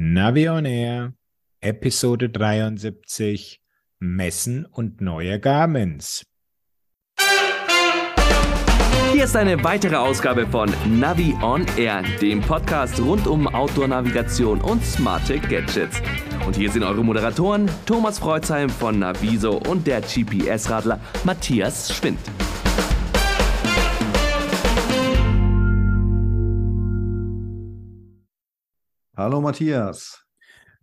Navi on Air, Episode 73, Messen und neue Garments. Hier ist eine weitere Ausgabe von Navi on Air, dem Podcast rund um Outdoor-Navigation und smarte Gadgets. Und hier sind eure Moderatoren Thomas Freuzheim von Naviso und der GPS-Radler Matthias Schwind. Hallo Matthias.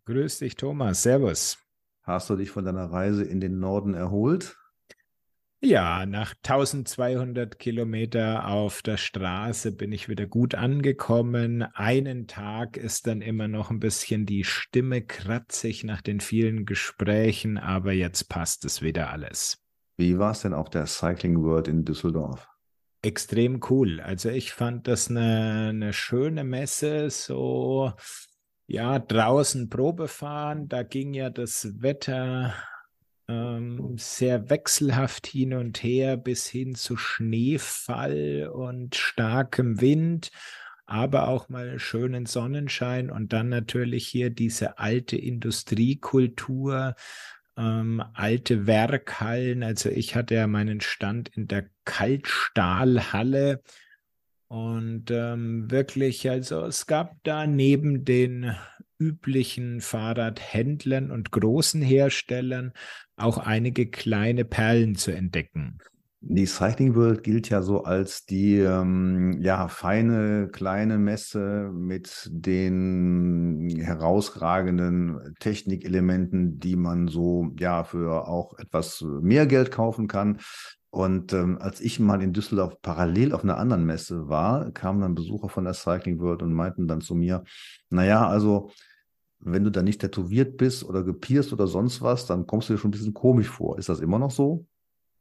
Grüß dich, Thomas. Servus. Hast du dich von deiner Reise in den Norden erholt? Ja, nach 1200 Kilometer auf der Straße bin ich wieder gut angekommen. Einen Tag ist dann immer noch ein bisschen die Stimme kratzig nach den vielen Gesprächen, aber jetzt passt es wieder alles. Wie war es denn auf der Cycling World in Düsseldorf? Extrem cool. Also ich fand das eine, eine schöne Messe, so ja, draußen Probe fahren. Da ging ja das Wetter ähm, sehr wechselhaft hin und her bis hin zu Schneefall und starkem Wind aber auch mal schönen Sonnenschein und dann natürlich hier diese alte Industriekultur, ähm, alte Werkhallen. Also ich hatte ja meinen Stand in der Kaltstahlhalle und ähm, wirklich, also es gab da neben den üblichen Fahrradhändlern und großen Herstellern auch einige kleine Perlen zu entdecken. Die Cycling World gilt ja so als die ähm, ja, feine kleine Messe mit den herausragenden Technikelementen, die man so ja für auch etwas mehr Geld kaufen kann. Und ähm, als ich mal in Düsseldorf parallel auf einer anderen Messe war, kamen dann Besucher von der Cycling World und meinten dann zu mir, naja, also wenn du da nicht tätowiert bist oder gepierst oder sonst was, dann kommst du dir schon ein bisschen komisch vor. Ist das immer noch so?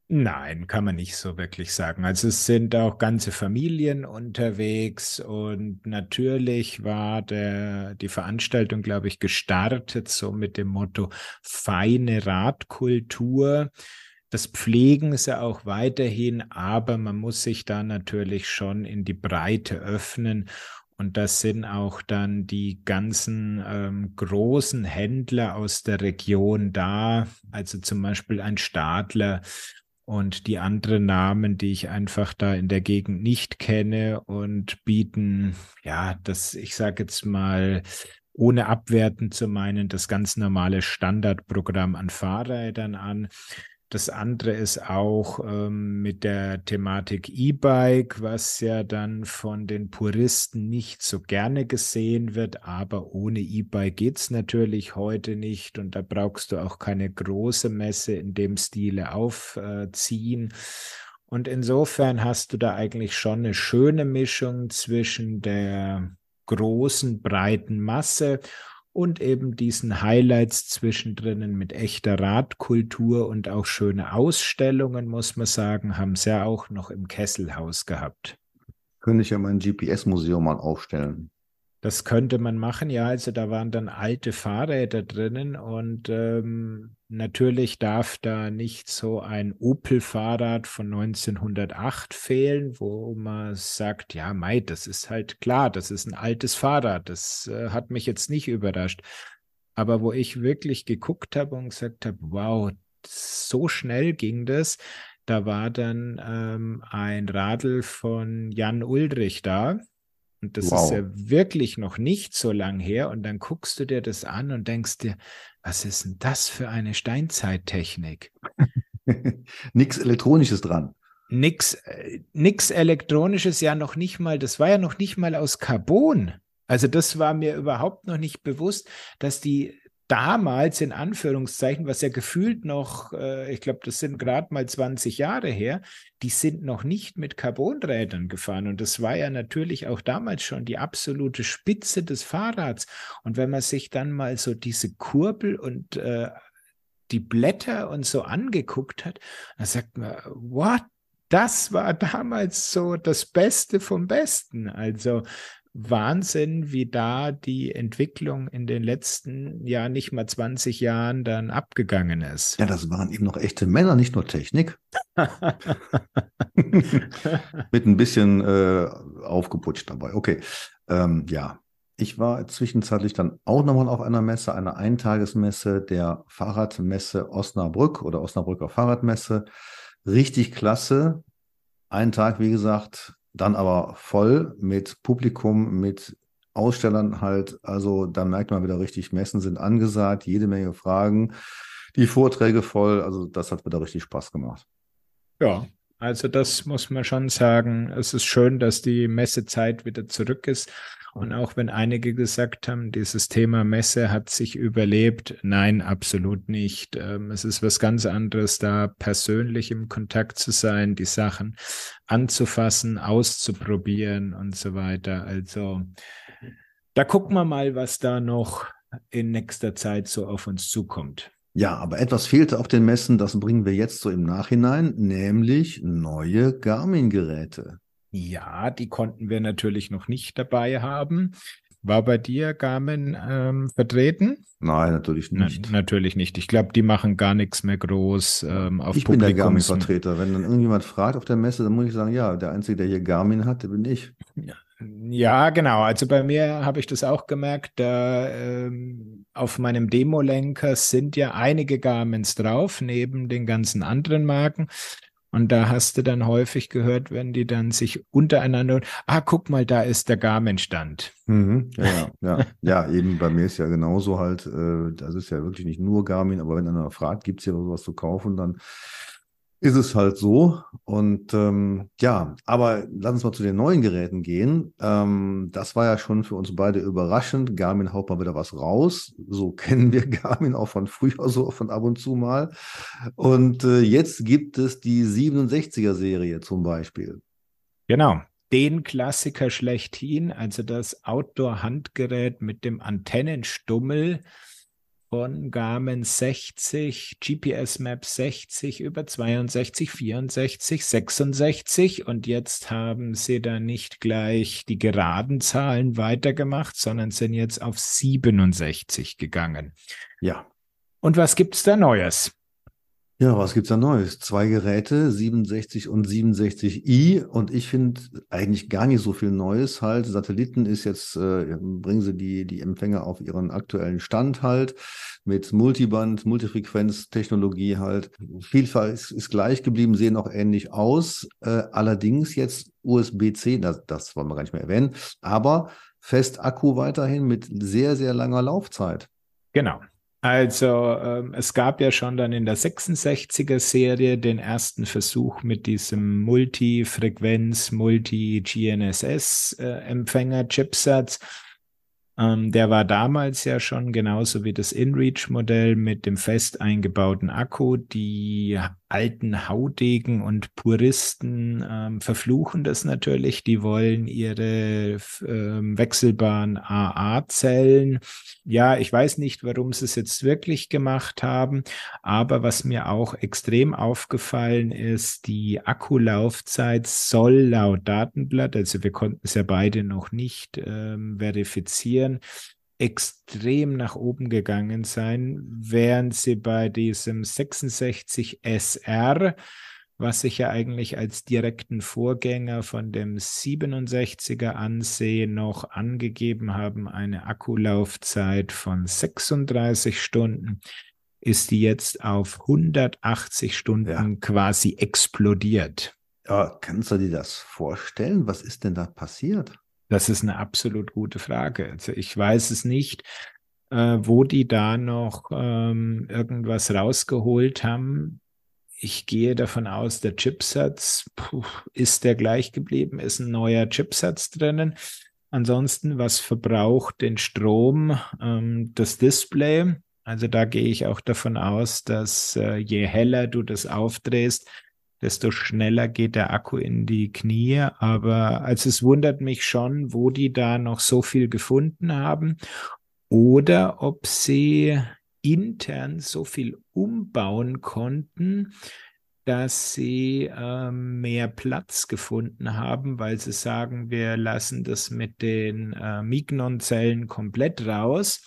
Nein, kann man nicht so wirklich sagen. Also es sind auch ganze Familien unterwegs und natürlich war der, die Veranstaltung, glaube ich, gestartet so mit dem Motto feine Radkultur. Das pflegen sie auch weiterhin, aber man muss sich da natürlich schon in die Breite öffnen und das sind auch dann die ganzen ähm, großen Händler aus der Region da, also zum Beispiel ein Stadler und die anderen Namen, die ich einfach da in der Gegend nicht kenne und bieten, ja, das, ich sage jetzt mal, ohne abwertend zu meinen, das ganz normale Standardprogramm an Fahrrädern an. Das andere ist auch ähm, mit der Thematik E-Bike, was ja dann von den Puristen nicht so gerne gesehen wird, aber ohne E-Bike geht es natürlich heute nicht und da brauchst du auch keine große Messe in dem Stile aufziehen. Und insofern hast du da eigentlich schon eine schöne Mischung zwischen der großen, breiten Masse und eben diesen Highlights zwischendrin mit echter Radkultur und auch schöne Ausstellungen, muss man sagen, haben sie ja auch noch im Kesselhaus gehabt. Könnte ich ja mein GPS-Museum mal aufstellen. Das könnte man machen, ja. Also da waren dann alte Fahrräder drinnen und ähm, natürlich darf da nicht so ein Opel-Fahrrad von 1908 fehlen, wo man sagt, ja, Mai, das ist halt klar, das ist ein altes Fahrrad. Das äh, hat mich jetzt nicht überrascht. Aber wo ich wirklich geguckt habe und gesagt habe, wow, so schnell ging das, da war dann ähm, ein Radl von Jan Ulrich da und das wow. ist ja wirklich noch nicht so lang her. Und dann guckst du dir das an und denkst dir, was ist denn das für eine Steinzeittechnik? Nichts Elektronisches dran. Nix, äh, nix Elektronisches, ja noch nicht mal, das war ja noch nicht mal aus Carbon. Also das war mir überhaupt noch nicht bewusst, dass die damals in Anführungszeichen, was ja gefühlt noch, äh, ich glaube, das sind gerade mal 20 Jahre her, die sind noch nicht mit Carbonrädern gefahren. Und das war ja natürlich auch damals schon die absolute Spitze des Fahrrads. Und wenn man sich dann mal so diese Kurbel und äh, die Blätter und so angeguckt hat, dann sagt man, what? Das war damals so das Beste vom Besten. Also Wahnsinn, wie da die Entwicklung in den letzten, ja, nicht mal 20 Jahren dann abgegangen ist. Ja, das waren eben noch echte Männer, nicht nur Technik. Mit ein bisschen äh, aufgeputscht dabei. Okay. Ähm, ja. Ich war zwischenzeitlich dann auch nochmal auf einer Messe, einer Eintagesmesse der Fahrradmesse Osnabrück oder Osnabrücker Fahrradmesse. Richtig klasse. Ein Tag, wie gesagt, dann aber voll mit Publikum, mit Ausstellern halt. Also da merkt man wieder richtig, Messen sind angesagt, jede Menge Fragen, die Vorträge voll. Also das hat wieder richtig Spaß gemacht. Ja, also das muss man schon sagen. Es ist schön, dass die Messezeit wieder zurück ist. Und auch wenn einige gesagt haben, dieses Thema Messe hat sich überlebt, nein, absolut nicht. Ähm, es ist was ganz anderes, da persönlich im Kontakt zu sein, die Sachen anzufassen, auszuprobieren und so weiter. Also da gucken wir mal, was da noch in nächster Zeit so auf uns zukommt. Ja, aber etwas fehlte auf den Messen, das bringen wir jetzt so im Nachhinein, nämlich neue Garmin-Geräte. Ja, die konnten wir natürlich noch nicht dabei haben. War bei dir Garmin ähm, vertreten? Nein, natürlich nicht. Na, natürlich nicht. Ich glaube, die machen gar nichts mehr groß ähm, auf Ich bin der Garmin-Vertreter. Wenn dann irgendjemand fragt auf der Messe, dann muss ich sagen, ja, der Einzige, der hier Garmin hat, der bin ich. Ja. Ja, genau. Also bei mir habe ich das auch gemerkt. Da, ähm, auf meinem Demo-Lenker sind ja einige Garmins drauf, neben den ganzen anderen Marken. Und da hast du dann häufig gehört, wenn die dann sich untereinander, ah, guck mal, da ist der Garmin-Stand. Mhm, ja, ja, ja, eben bei mir ist ja genauso halt, äh, das ist ja wirklich nicht nur Garmin, aber wenn einer fragt, gibt es hier was zu kaufen, dann ist es halt so. Und ähm, ja, aber lass uns mal zu den neuen Geräten gehen. Ähm, das war ja schon für uns beide überraschend. Garmin haut mal wieder was raus. So kennen wir Garmin auch von früher, so von ab und zu mal. Und äh, jetzt gibt es die 67er-Serie zum Beispiel. Genau. Den Klassiker schlechthin, also das Outdoor-Handgerät mit dem Antennenstummel von Garmin 60, GPS Map 60 über 62, 64, 66 und jetzt haben sie da nicht gleich die geraden Zahlen weitergemacht, sondern sind jetzt auf 67 gegangen. Ja. Und was gibt es da Neues? Ja, was gibt's da Neues? Zwei Geräte, 67 und 67i. Und ich finde eigentlich gar nicht so viel Neues halt. Satelliten ist jetzt, äh, bringen sie die, die Empfänger auf ihren aktuellen Stand halt mit Multiband, Multifrequenz-Technologie halt. Vielfalt ist, ist gleich geblieben, sehen auch ähnlich aus. Äh, allerdings jetzt USB-C, das, das wollen wir gar nicht mehr erwähnen, aber Festakku weiterhin mit sehr, sehr langer Laufzeit. Genau. Also ähm, es gab ja schon dann in der 66er Serie den ersten Versuch mit diesem Multifrequenz, Multi-GNSS-Empfänger-Chipsatz. Ähm, der war damals ja schon genauso wie das InReach-Modell mit dem fest eingebauten Akku. Die alten Haudegen und Puristen ähm, verfluchen das natürlich. Die wollen ihre ähm, wechselbaren AA-Zellen. Ja, ich weiß nicht, warum sie es jetzt wirklich gemacht haben, aber was mir auch extrem aufgefallen ist, die Akkulaufzeit soll laut Datenblatt, also wir konnten es ja beide noch nicht ähm, verifizieren, extrem nach oben gegangen sein, während sie bei diesem 66 SR, was ich ja eigentlich als direkten Vorgänger von dem 67er ansehe, noch angegeben haben, eine Akkulaufzeit von 36 Stunden, ist die jetzt auf 180 Stunden ja. quasi explodiert. Ja, kannst du dir das vorstellen? Was ist denn da passiert? Das ist eine absolut gute Frage. Also ich weiß es nicht, äh, wo die da noch ähm, irgendwas rausgeholt haben. Ich gehe davon aus, der Chipsatz puh, ist der gleich geblieben, ist ein neuer Chipsatz drinnen. Ansonsten, was verbraucht den Strom? Ähm, das Display. Also da gehe ich auch davon aus, dass äh, je heller du das aufdrehst, desto schneller geht der Akku in die Knie. Aber also es wundert mich schon, wo die da noch so viel gefunden haben oder ob sie intern so viel umbauen konnten, dass sie äh, mehr Platz gefunden haben, weil sie sagen, wir lassen das mit den äh, Mignon-Zellen komplett raus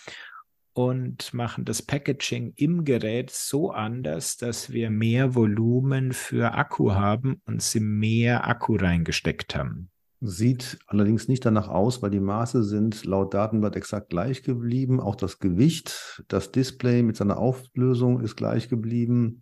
und machen das Packaging im Gerät so anders, dass wir mehr Volumen für Akku haben und sie mehr Akku reingesteckt haben. Sieht allerdings nicht danach aus, weil die Maße sind laut Datenblatt exakt gleich geblieben. Auch das Gewicht, das Display mit seiner Auflösung ist gleich geblieben.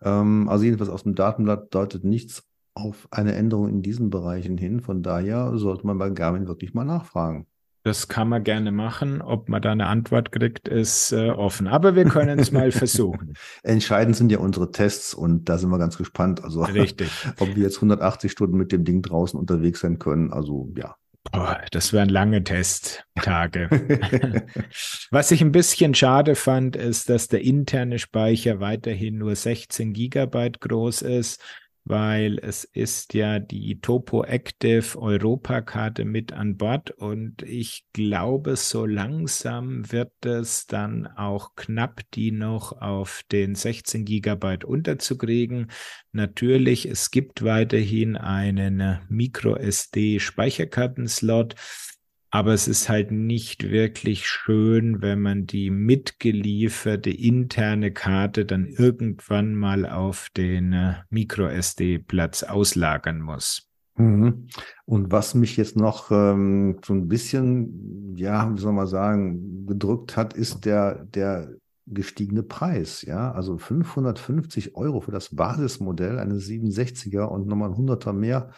Ähm, also jedenfalls aus dem Datenblatt deutet nichts auf eine Änderung in diesen Bereichen hin. Von daher sollte man bei Garmin wirklich mal nachfragen. Das kann man gerne machen. Ob man da eine Antwort kriegt, ist äh, offen. Aber wir können es mal versuchen. Entscheidend sind ja unsere Tests und da sind wir ganz gespannt. Also, Richtig. ob wir jetzt 180 Stunden mit dem Ding draußen unterwegs sein können. Also, ja. Boah, das wären lange Testtage. Was ich ein bisschen schade fand, ist, dass der interne Speicher weiterhin nur 16 Gigabyte groß ist weil es ist ja die Topo Active Europakarte mit an Bord und ich glaube, so langsam wird es dann auch knapp, die noch auf den 16 Gigabyte unterzukriegen. Natürlich, es gibt weiterhin einen Micro SD Speicherkartenslot. Aber es ist halt nicht wirklich schön, wenn man die mitgelieferte interne Karte dann irgendwann mal auf den äh, MicroSD-Platz auslagern muss. Mhm. Und was mich jetzt noch ähm, so ein bisschen, ja, wie soll man sagen, gedrückt hat, ist der, der gestiegene Preis. Ja, also 550 Euro für das Basismodell eines 67er und nochmal ein Hunderter mehr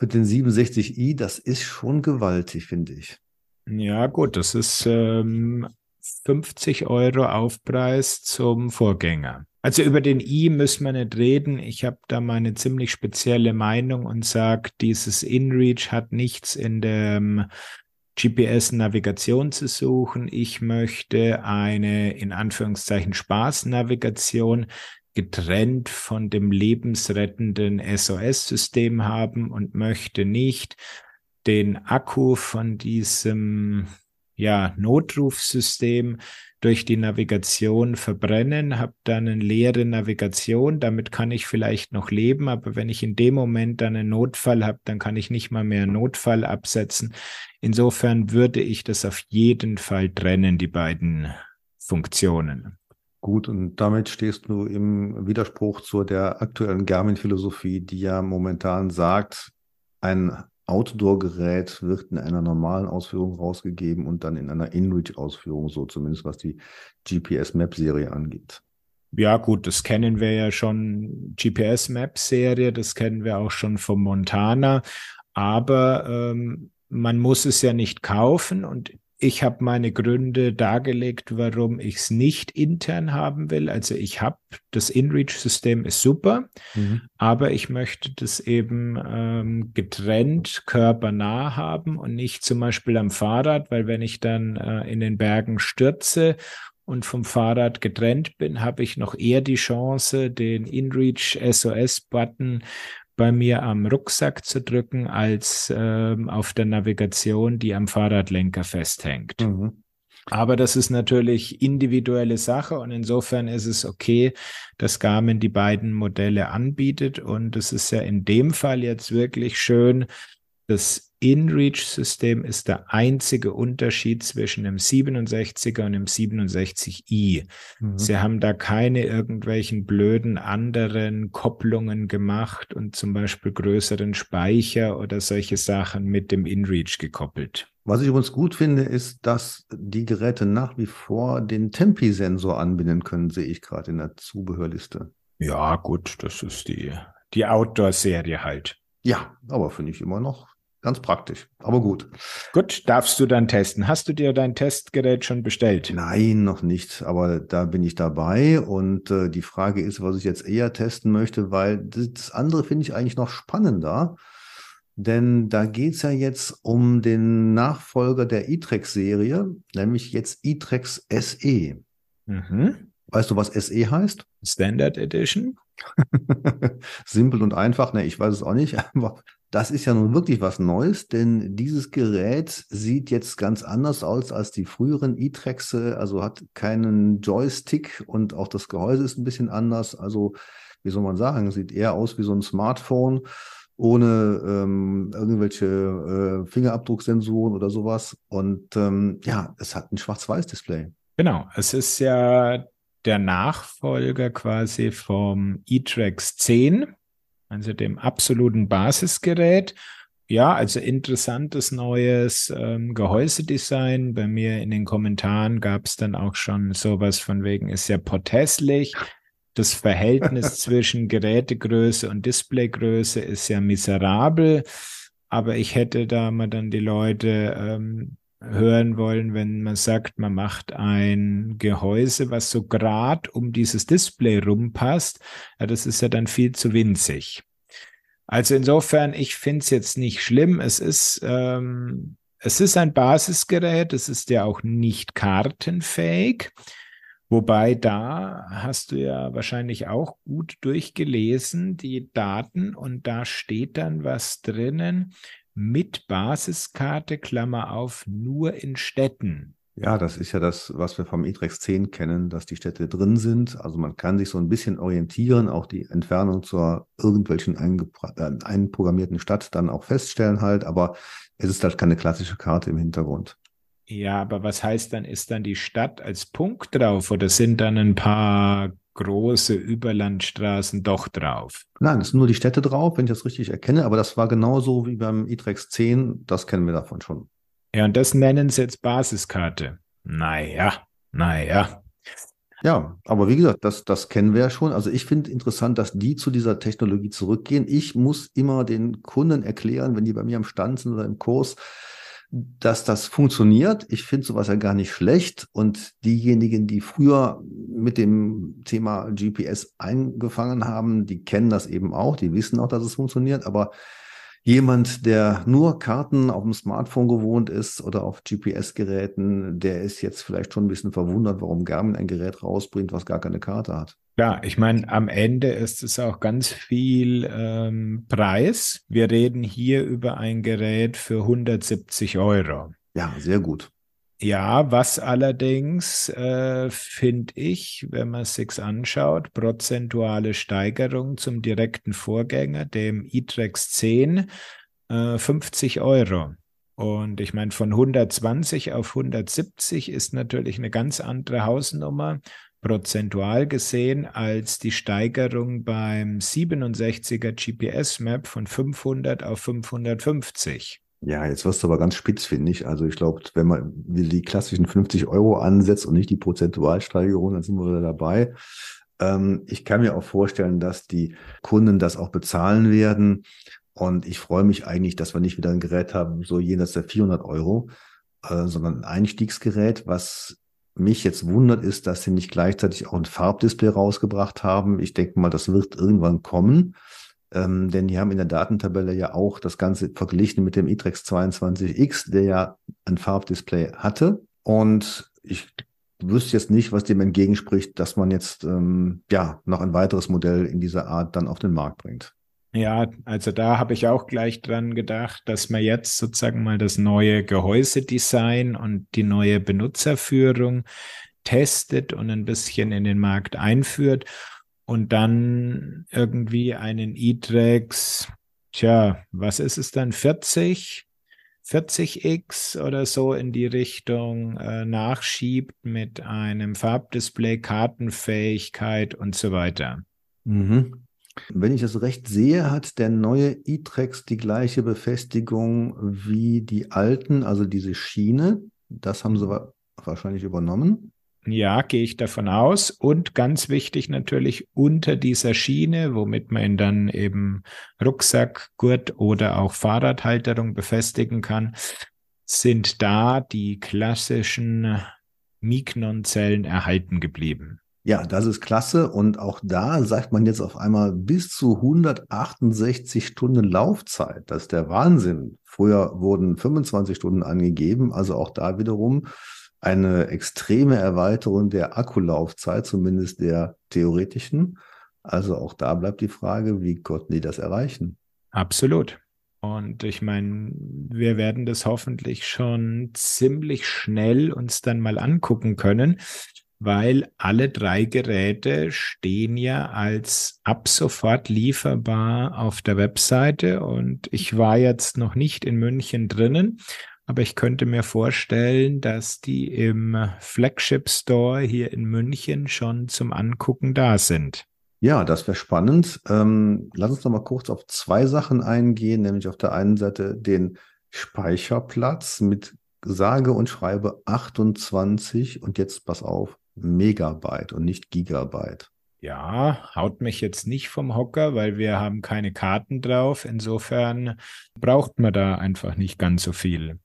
mit den 67i, das ist schon gewaltig, finde ich. Ja, gut, das ist ähm, 50 Euro Aufpreis zum Vorgänger. Also über den i müssen wir nicht reden. Ich habe da meine ziemlich spezielle Meinung und sage, dieses InReach hat nichts in der GPS-Navigation zu suchen. Ich möchte eine in Anführungszeichen Spaßnavigation getrennt von dem lebensrettenden SOS-System haben und möchte nicht den Akku von diesem ja, Notrufsystem durch die Navigation verbrennen, habe dann eine leere Navigation, damit kann ich vielleicht noch leben, aber wenn ich in dem Moment dann einen Notfall habe, dann kann ich nicht mal mehr einen Notfall absetzen. Insofern würde ich das auf jeden Fall trennen, die beiden Funktionen. Gut, und damit stehst du im Widerspruch zu der aktuellen Garmin-Philosophie, die ja momentan sagt, ein Outdoor-Gerät wird in einer normalen Ausführung rausgegeben und dann in einer InReach-Ausführung, so zumindest was die GPS-Map-Serie angeht. Ja, gut, das kennen wir ja schon, GPS-Map-Serie, das kennen wir auch schon vom Montana, aber ähm, man muss es ja nicht kaufen und ich habe meine Gründe dargelegt, warum ich es nicht intern haben will. Also ich habe das InReach-System ist super, mhm. aber ich möchte das eben ähm, getrennt körpernah haben und nicht zum Beispiel am Fahrrad, weil wenn ich dann äh, in den Bergen stürze und vom Fahrrad getrennt bin, habe ich noch eher die Chance, den InReach SOS-Button bei mir am Rucksack zu drücken, als ähm, auf der Navigation, die am Fahrradlenker festhängt. Mhm. Aber das ist natürlich individuelle Sache und insofern ist es okay, dass Garmin die beiden Modelle anbietet und es ist ja in dem Fall jetzt wirklich schön, dass InReach-System ist der einzige Unterschied zwischen dem 67er und dem 67i. Mhm. Sie haben da keine irgendwelchen blöden anderen Kopplungen gemacht und zum Beispiel größeren Speicher oder solche Sachen mit dem InReach gekoppelt. Was ich übrigens gut finde, ist, dass die Geräte nach wie vor den Tempi-Sensor anbinden können, sehe ich gerade in der Zubehörliste. Ja, gut, das ist die, die Outdoor-Serie halt. Ja, aber finde ich immer noch Ganz praktisch, aber gut. Gut, darfst du dann testen. Hast du dir dein Testgerät schon bestellt? Nein, noch nicht, aber da bin ich dabei. Und äh, die Frage ist, was ich jetzt eher testen möchte, weil das andere finde ich eigentlich noch spannender. Denn da geht es ja jetzt um den Nachfolger der E-Trex-Serie, nämlich jetzt E-Trex SE. Mhm. Weißt du, was SE heißt? Standard Edition. Simpel und einfach, ne, ich weiß es auch nicht, aber das ist ja nun wirklich was Neues, denn dieses Gerät sieht jetzt ganz anders aus als die früheren E-Trex, also hat keinen Joystick und auch das Gehäuse ist ein bisschen anders. Also, wie soll man sagen, sieht eher aus wie so ein Smartphone ohne ähm, irgendwelche äh, Fingerabdrucksensoren oder sowas. Und ähm, ja, es hat ein Schwarz-Weiß-Display. Genau, es ist ja der Nachfolger quasi vom E-Trax 10 also dem absoluten Basisgerät. ja, also interessantes neues ähm, Gehäusedesign. Bei mir in den Kommentaren gab es dann auch schon sowas von wegen, ist ja potthässlich. Das Verhältnis zwischen Gerätegröße und Displaygröße ist ja miserabel. Aber ich hätte da mal dann die Leute ähm, hören wollen, wenn man sagt, man macht ein Gehäuse, was so grad um dieses Display rumpasst. Ja, das ist ja dann viel zu winzig. Also insofern, ich finde es jetzt nicht schlimm. Es ist, ähm, es ist ein Basisgerät, es ist ja auch nicht kartenfähig. Wobei da hast du ja wahrscheinlich auch gut durchgelesen, die Daten, und da steht dann was drinnen mit Basiskarte, Klammer auf, nur in Städten. Ja, das ist ja das, was wir vom E-Trex 10 kennen, dass die Städte drin sind. Also man kann sich so ein bisschen orientieren, auch die Entfernung zur irgendwelchen äh, einprogrammierten Stadt dann auch feststellen halt, aber es ist halt keine klassische Karte im Hintergrund. Ja, aber was heißt dann, ist dann die Stadt als Punkt drauf oder sind dann ein paar große Überlandstraßen doch drauf? Nein, es sind nur die Städte drauf, wenn ich das richtig erkenne, aber das war genauso wie beim E-Trex 10, das kennen wir davon schon. Ja, und das nennen sie jetzt Basiskarte. Naja, naja. Ja, aber wie gesagt, das, das kennen wir ja schon. Also ich finde interessant, dass die zu dieser Technologie zurückgehen. Ich muss immer den Kunden erklären, wenn die bei mir am Stand sind oder im Kurs, dass das funktioniert. Ich finde sowas ja gar nicht schlecht. Und diejenigen, die früher mit dem Thema GPS eingefangen haben, die kennen das eben auch. Die wissen auch, dass es funktioniert. Aber Jemand, der nur Karten auf dem Smartphone gewohnt ist oder auf GPS-Geräten, der ist jetzt vielleicht schon ein bisschen verwundert, warum Garmin ein Gerät rausbringt, was gar keine Karte hat. Ja, ich meine, am Ende ist es auch ganz viel ähm, Preis. Wir reden hier über ein Gerät für 170 Euro. Ja, sehr gut. Ja, was allerdings äh, finde ich, wenn man es sich anschaut, prozentuale Steigerung zum direkten Vorgänger, dem iTrex 10, äh, 50 Euro. Und ich meine, von 120 auf 170 ist natürlich eine ganz andere Hausnummer, prozentual gesehen, als die Steigerung beim 67er GPS-Map von 500 auf 550. Ja, jetzt wirst du aber ganz spitz, finde ich. Also ich glaube, wenn man die klassischen 50 Euro ansetzt und nicht die Prozentualsteigerung, dann sind wir wieder dabei. Ähm, ich kann mir auch vorstellen, dass die Kunden das auch bezahlen werden. Und ich freue mich eigentlich, dass wir nicht wieder ein Gerät haben, so jenseits der 400 Euro, äh, sondern ein Einstiegsgerät. Was mich jetzt wundert, ist, dass sie nicht gleichzeitig auch ein Farbdisplay rausgebracht haben. Ich denke mal, das wird irgendwann kommen. Ähm, denn die haben in der Datentabelle ja auch das Ganze verglichen mit dem iTrex 22X, der ja ein Farbdisplay hatte. Und ich wüsste jetzt nicht, was dem entgegenspricht, dass man jetzt ähm, ja noch ein weiteres Modell in dieser Art dann auf den Markt bringt. Ja, also da habe ich auch gleich dran gedacht, dass man jetzt sozusagen mal das neue Gehäusedesign und die neue Benutzerführung testet und ein bisschen in den Markt einführt und dann irgendwie einen E-Trex, tja, was ist es dann, 40, 40x oder so in die Richtung äh, nachschiebt mit einem Farbdisplay, Kartenfähigkeit und so weiter. Mhm. Wenn ich das recht sehe, hat der neue E-Trex die gleiche Befestigung wie die alten, also diese Schiene. Das haben sie wahrscheinlich übernommen. Ja, gehe ich davon aus. Und ganz wichtig natürlich unter dieser Schiene, womit man ihn dann eben Rucksack, Gurt oder auch Fahrradhalterung befestigen kann, sind da die klassischen Mignon-Zellen erhalten geblieben. Ja, das ist klasse. Und auch da sagt man jetzt auf einmal bis zu 168 Stunden Laufzeit. Das ist der Wahnsinn. Früher wurden 25 Stunden angegeben. Also auch da wiederum eine extreme Erweiterung der Akkulaufzeit, zumindest der theoretischen. Also auch da bleibt die Frage, wie konnten die das erreichen? Absolut. Und ich meine, wir werden das hoffentlich schon ziemlich schnell uns dann mal angucken können, weil alle drei Geräte stehen ja als ab sofort lieferbar auf der Webseite und ich war jetzt noch nicht in München drinnen, aber ich könnte mir vorstellen, dass die im Flagship Store hier in München schon zum Angucken da sind. Ja, das wäre spannend. Ähm, lass uns noch mal kurz auf zwei Sachen eingehen, nämlich auf der einen Seite den Speicherplatz mit sage und schreibe 28 und jetzt pass auf, Megabyte und nicht Gigabyte. Ja, haut mich jetzt nicht vom Hocker, weil wir haben keine Karten drauf. Insofern braucht man da einfach nicht ganz so viel.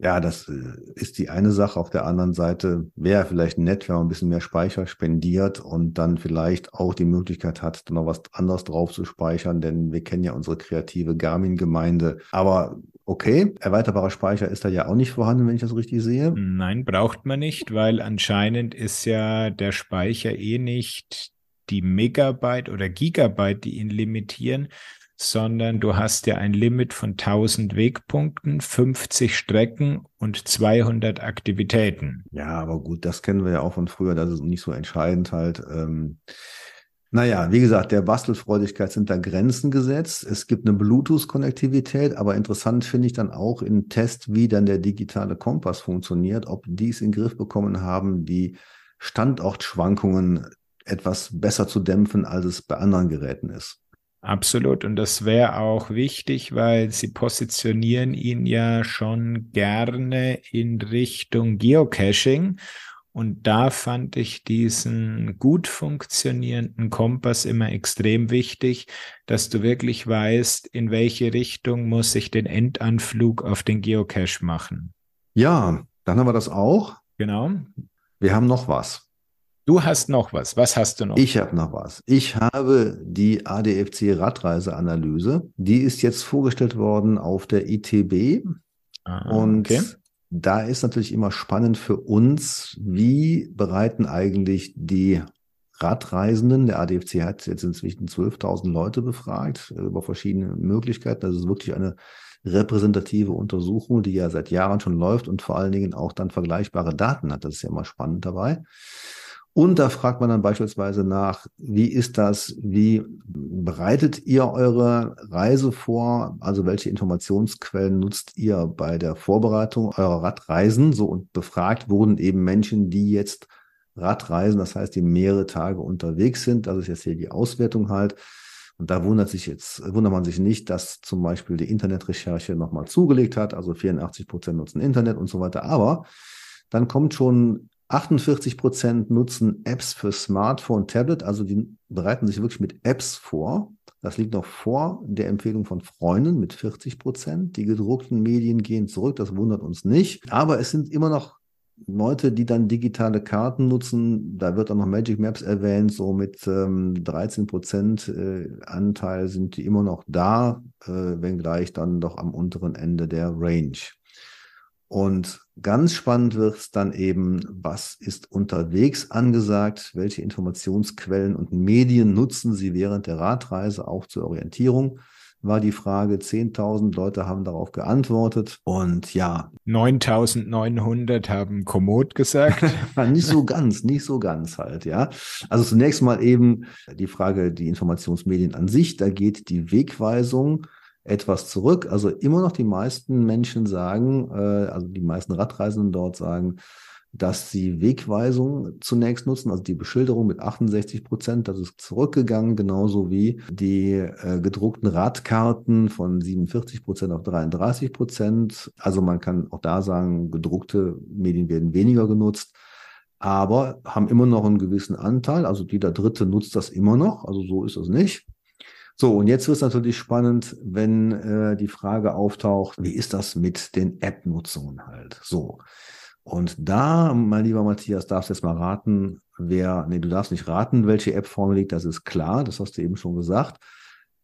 Ja, das äh, ist die eine Sache. Auf der anderen Seite wäre vielleicht nett, wenn man ein bisschen mehr Speicher spendiert und dann vielleicht auch die Möglichkeit hat, dann noch was anderes drauf zu speichern, denn wir kennen ja unsere kreative Garmin-Gemeinde. Aber okay, erweiterbarer Speicher ist da ja auch nicht vorhanden, wenn ich das richtig sehe. Nein, braucht man nicht, weil anscheinend ist ja der Speicher eh nicht die Megabyte oder Gigabyte, die ihn limitieren, sondern du hast ja ein Limit von 1000 Wegpunkten, 50 Strecken und 200 Aktivitäten. Ja, aber gut, das kennen wir ja auch von früher, das ist nicht so entscheidend halt. Ähm, naja, wie gesagt, der Bastelfreudigkeit sind da Grenzen gesetzt. Es gibt eine Bluetooth-Konnektivität, aber interessant finde ich dann auch im Test, wie dann der digitale Kompass funktioniert, ob die es in den Griff bekommen haben, die Standortschwankungen etwas besser zu dämpfen, als es bei anderen Geräten ist. Absolut. Und das wäre auch wichtig, weil sie positionieren ihn ja schon gerne in Richtung Geocaching. Und da fand ich diesen gut funktionierenden Kompass immer extrem wichtig, dass du wirklich weißt, in welche Richtung muss ich den Endanflug auf den Geocache machen. Ja, dann haben wir das auch. Genau. Wir haben noch was. Du hast noch was. Was hast du noch? Ich habe noch was. Ich habe die ADFC Radreiseanalyse. Die ist jetzt vorgestellt worden auf der ITB. Ah, und okay. Da ist natürlich immer spannend für uns, wie bereiten eigentlich die Radreisenden, der ADFC hat jetzt inzwischen 12.000 Leute befragt äh, über verschiedene Möglichkeiten. Das ist wirklich eine repräsentative Untersuchung, die ja seit Jahren schon läuft und vor allen Dingen auch dann vergleichbare Daten hat. Das ist ja immer spannend dabei. Und da fragt man dann beispielsweise nach, wie ist das, wie bereitet ihr eure Reise vor? Also welche Informationsquellen nutzt ihr bei der Vorbereitung eurer Radreisen? So und befragt wurden eben Menschen, die jetzt Radreisen, das heißt, die mehrere Tage unterwegs sind. Das ist jetzt hier die Auswertung halt. Und da wundert sich jetzt, wundert man sich nicht, dass zum Beispiel die Internetrecherche nochmal zugelegt hat. Also 84 Prozent nutzen Internet und so weiter. Aber dann kommt schon 48 Prozent nutzen Apps für Smartphone, Tablet, also die bereiten sich wirklich mit Apps vor. Das liegt noch vor der Empfehlung von Freunden mit 40 Prozent. Die gedruckten Medien gehen zurück, das wundert uns nicht. Aber es sind immer noch Leute, die dann digitale Karten nutzen. Da wird auch noch Magic Maps erwähnt, so mit ähm, 13 Prozent äh, Anteil sind die immer noch da, äh, wenngleich dann doch am unteren Ende der Range. Und ganz spannend wird es dann eben, was ist unterwegs angesagt, welche Informationsquellen und Medien nutzen Sie während der Radreise auch zur Orientierung, war die Frage. 10.000 Leute haben darauf geantwortet und ja. 9.900 haben Komoot gesagt. nicht so ganz, nicht so ganz halt, ja. Also zunächst mal eben die Frage, die Informationsmedien an sich, da geht die Wegweisung etwas zurück. Also immer noch die meisten Menschen sagen, äh, also die meisten Radreisenden dort sagen, dass sie Wegweisung zunächst nutzen, also die Beschilderung mit 68 Prozent, das ist zurückgegangen, genauso wie die äh, gedruckten Radkarten von 47 Prozent auf 33 Prozent. Also man kann auch da sagen, gedruckte Medien werden weniger genutzt, aber haben immer noch einen gewissen Anteil. Also jeder Dritte nutzt das immer noch, also so ist es nicht. So, und jetzt wird es natürlich spannend, wenn äh, die Frage auftaucht, wie ist das mit den App-Nutzungen halt? So. Und da, mein lieber Matthias, darfst du jetzt mal raten, wer, nee, du darfst nicht raten, welche App vorne liegt, das ist klar, das hast du eben schon gesagt.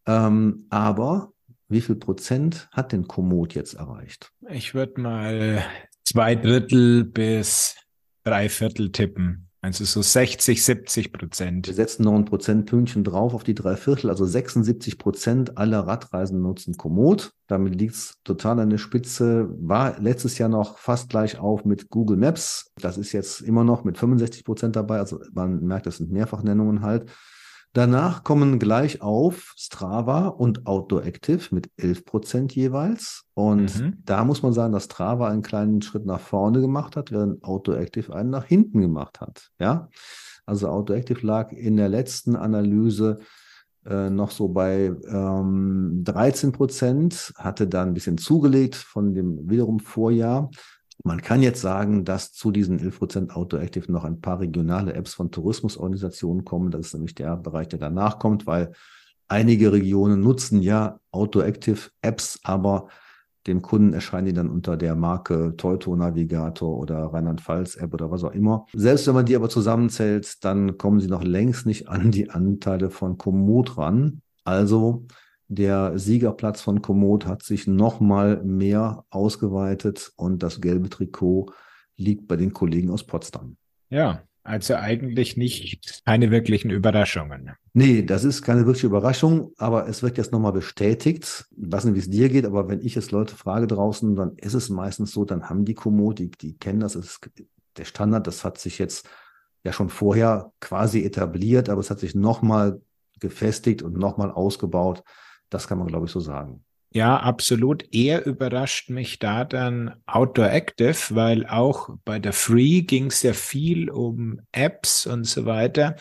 Ähm, aber wie viel Prozent hat denn Komoot jetzt erreicht? Ich würde mal zwei Drittel bis drei Viertel tippen. Also so 60, 70 Prozent. Wir setzen noch ein Prozentpünktchen drauf auf die drei Viertel, also 76 Prozent aller Radreisen nutzen Komoot. Damit liegt es total an der Spitze. War letztes Jahr noch fast gleich auf mit Google Maps. Das ist jetzt immer noch mit 65 Prozent dabei. Also man merkt, das sind Mehrfachnennungen halt. Danach kommen gleich auf Strava und Outdoor Active mit 11 Prozent jeweils. Und mhm. da muss man sagen, dass Strava einen kleinen Schritt nach vorne gemacht hat, während Outdoor Active einen nach hinten gemacht hat. Ja. Also Autoactive lag in der letzten Analyse äh, noch so bei ähm, 13 Prozent, hatte dann ein bisschen zugelegt von dem wiederum Vorjahr. Man kann jetzt sagen, dass zu diesen 11 Prozent Autoactive noch ein paar regionale Apps von Tourismusorganisationen kommen. Das ist nämlich der Bereich, der danach kommt, weil einige Regionen nutzen ja Autoactive Apps, aber dem Kunden erscheinen die dann unter der Marke Teuto Navigator oder Rheinland-Pfalz App oder was auch immer. Selbst wenn man die aber zusammenzählt, dann kommen sie noch längst nicht an die Anteile von Komoot ran. Also der Siegerplatz von Komoot hat sich noch mal mehr ausgeweitet und das gelbe Trikot liegt bei den Kollegen aus Potsdam. Ja, also eigentlich nicht keine wirklichen Überraschungen. Nee, das ist keine wirkliche Überraschung, aber es wird jetzt nochmal bestätigt. Ich weiß nicht, wie es dir geht, aber wenn ich jetzt Leute frage draußen, dann ist es meistens so, dann haben die Komoot, die, die kennen das, das ist der Standard, das hat sich jetzt ja schon vorher quasi etabliert, aber es hat sich nochmal gefestigt und nochmal ausgebaut. Das kann man, glaube ich, so sagen. Ja, absolut. Eher überrascht mich da dann Outdoor Active, weil auch bei der Free ging es ja viel um Apps und so weiter.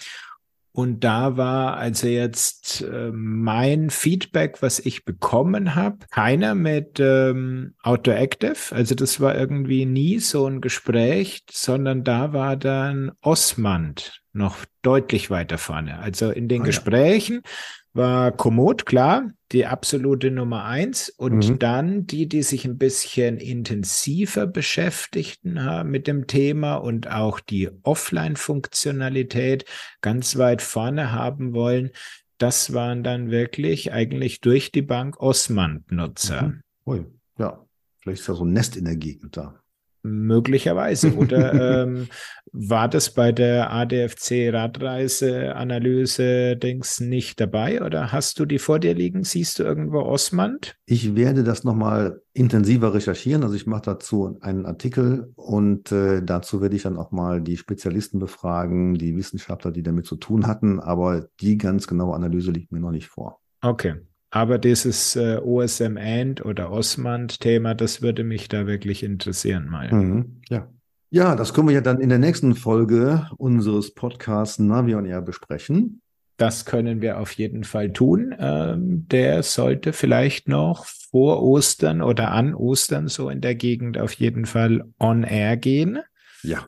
Und da war also jetzt äh, mein Feedback, was ich bekommen habe, keiner mit ähm, Outdoor Active. Also das war irgendwie nie so ein Gespräch, sondern da war dann Osmand noch deutlich weiter vorne. Also in den ah, Gesprächen ja war Komoot, klar, die absolute Nummer eins. Und mhm. dann die, die sich ein bisschen intensiver beschäftigten haben mit dem Thema und auch die Offline-Funktionalität ganz weit vorne haben wollen. Das waren dann wirklich eigentlich durch die Bank Osman-Nutzer. Mhm. Ui, ja, vielleicht ist da so ein Nest in der Gegend da. Möglicherweise. Oder ähm, war das bei der ADFC Radreise-Analyse Dings nicht dabei? Oder hast du die vor dir liegen? Siehst du irgendwo Osmand? Ich werde das nochmal intensiver recherchieren. Also ich mache dazu einen Artikel und äh, dazu werde ich dann auch mal die Spezialisten befragen, die Wissenschaftler, die damit zu tun hatten. Aber die ganz genaue Analyse liegt mir noch nicht vor. Okay. Aber dieses äh, OSM End oder Osmand-Thema, das würde mich da wirklich interessieren mal. Mhm, ja. Ja, das können wir ja dann in der nächsten Folge unseres Podcasts Navion Air besprechen. Das können wir auf jeden Fall tun. Ähm, der sollte vielleicht noch vor Ostern oder an Ostern so in der Gegend auf jeden Fall on air gehen. Ja.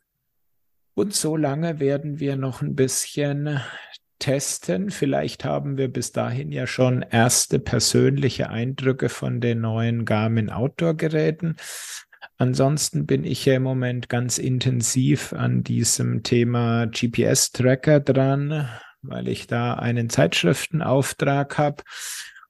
Und so lange werden wir noch ein bisschen testen. Vielleicht haben wir bis dahin ja schon erste persönliche Eindrücke von den neuen Garmin Outdoor Geräten. Ansonsten bin ich ja im Moment ganz intensiv an diesem Thema GPS-Tracker dran, weil ich da einen Zeitschriftenauftrag habe.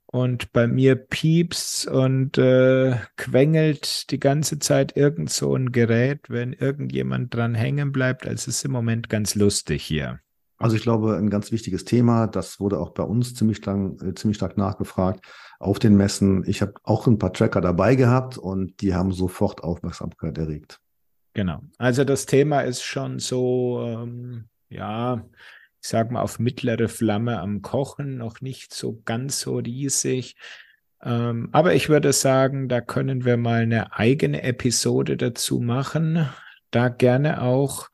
Und bei mir piepst und äh, quengelt die ganze Zeit irgend so ein Gerät, wenn irgendjemand dran hängen bleibt. Also es ist im Moment ganz lustig hier. Also ich glaube, ein ganz wichtiges Thema, das wurde auch bei uns ziemlich, lang, äh, ziemlich stark nachgefragt auf den Messen. Ich habe auch ein paar Tracker dabei gehabt und die haben sofort Aufmerksamkeit erregt. Genau. Also das Thema ist schon so, ähm, ja, ich sag mal, auf mittlere Flamme am Kochen, noch nicht so ganz so riesig. Ähm, aber ich würde sagen, da können wir mal eine eigene Episode dazu machen. Da gerne auch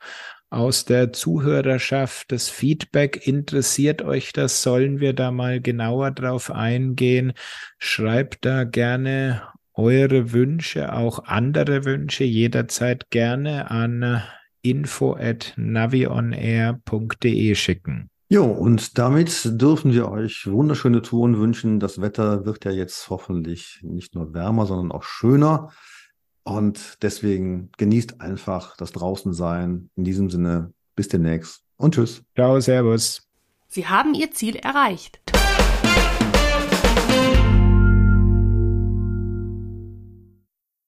aus der Zuhörerschaft das Feedback. Interessiert euch das? Sollen wir da mal genauer drauf eingehen? Schreibt da gerne eure Wünsche, auch andere Wünsche jederzeit gerne an info at navionair.de schicken. Jo, und damit dürfen wir euch wunderschöne Touren wünschen. Das Wetter wird ja jetzt hoffentlich nicht nur wärmer, sondern auch schöner. Und deswegen genießt einfach das Draußensein. In diesem Sinne, bis demnächst und tschüss. Ciao, Servus. Sie haben Ihr Ziel erreicht.